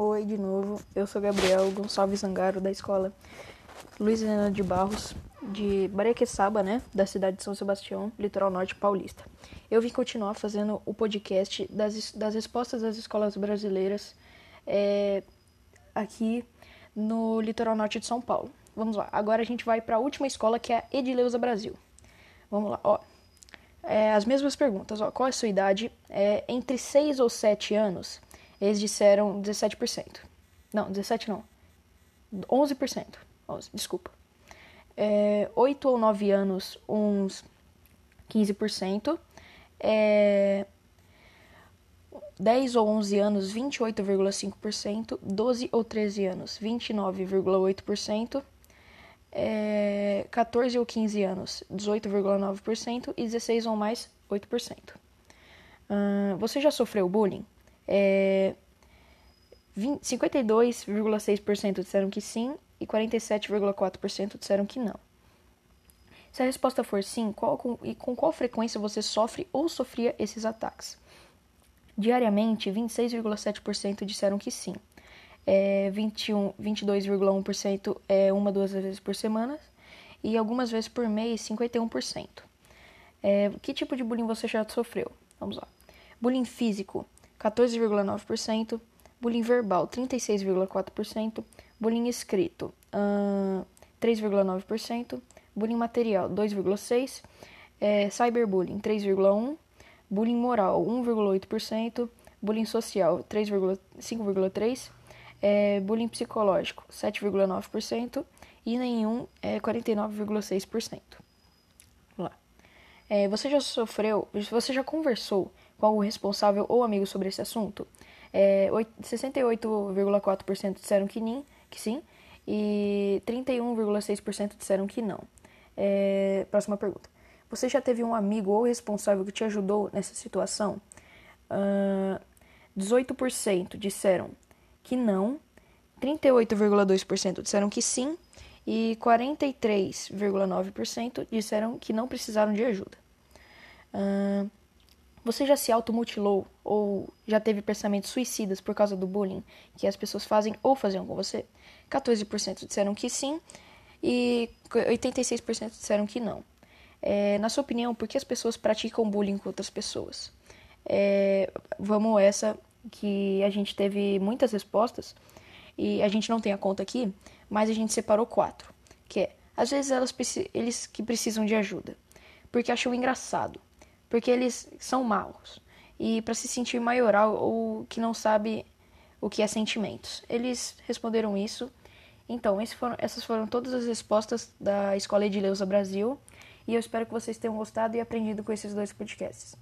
Oi, de novo. Eu sou Gabriel Gonçalves Zangaro, da escola Luiz Helena de Barros, de Barequeçaba, né? Da cidade de São Sebastião, litoral norte paulista. Eu vim continuar fazendo o podcast das, das respostas das escolas brasileiras é, aqui no litoral norte de São Paulo. Vamos lá. Agora a gente vai para a última escola, que é a Edileuza Brasil. Vamos lá, ó. É, as mesmas perguntas, ó. Qual é a sua idade? É, entre 6 ou 7 anos? Eles disseram 17%. Não, 17 não. 11%. 11, desculpa. É, 8 ou 9 anos, uns 15%. É, 10 ou 11 anos, 28,5%. 12 ou 13 anos, 29,8%. É, 14 ou 15 anos, 18,9%. E 16 ou mais, 8%. Uh, você já sofreu bullying? É, 52,6% disseram que sim e 47,4% disseram que não. Se a resposta for sim, qual, com, e com qual frequência você sofre ou sofria esses ataques? Diariamente, 26,7% disseram que sim. É, 22,1% é uma, duas vezes por semana. E algumas vezes por mês, 51%. É, que tipo de bullying você já sofreu? Vamos lá. Bullying físico, 14,9%, bullying verbal 36,4%, bullying escrito uh, 3,9%, bullying material 2,6%, é, cyberbullying 3,1%, bullying moral 1,8%, bullying social 5,3%, é, bullying psicológico 7,9% e nenhum é 49,6%. Lá. É, você já sofreu, você já conversou com algum responsável ou amigo sobre esse assunto? É, 68,4% disseram que, nin, que sim e 31,6% disseram que não. É, próxima pergunta. Você já teve um amigo ou responsável que te ajudou nessa situação? Uh, 18% disseram que não, 38,2% disseram que sim e 43,9% disseram que não precisaram de ajuda. Uh, você já se automutilou ou já teve pensamentos suicidas por causa do bullying que as pessoas fazem ou faziam com você? 14% disseram que sim e 86% disseram que não. É, na sua opinião, por que as pessoas praticam bullying com outras pessoas? É, vamos essa que a gente teve muitas respostas e a gente não tem a conta aqui, mas a gente separou quatro, que é às vezes elas eles que precisam de ajuda, porque acham engraçado, porque eles são maus e para se sentir maioral ou que não sabe o que é sentimentos. Eles responderam isso. Então, foram, essas foram todas as respostas da Escola Edileuza Brasil e eu espero que vocês tenham gostado e aprendido com esses dois podcasts.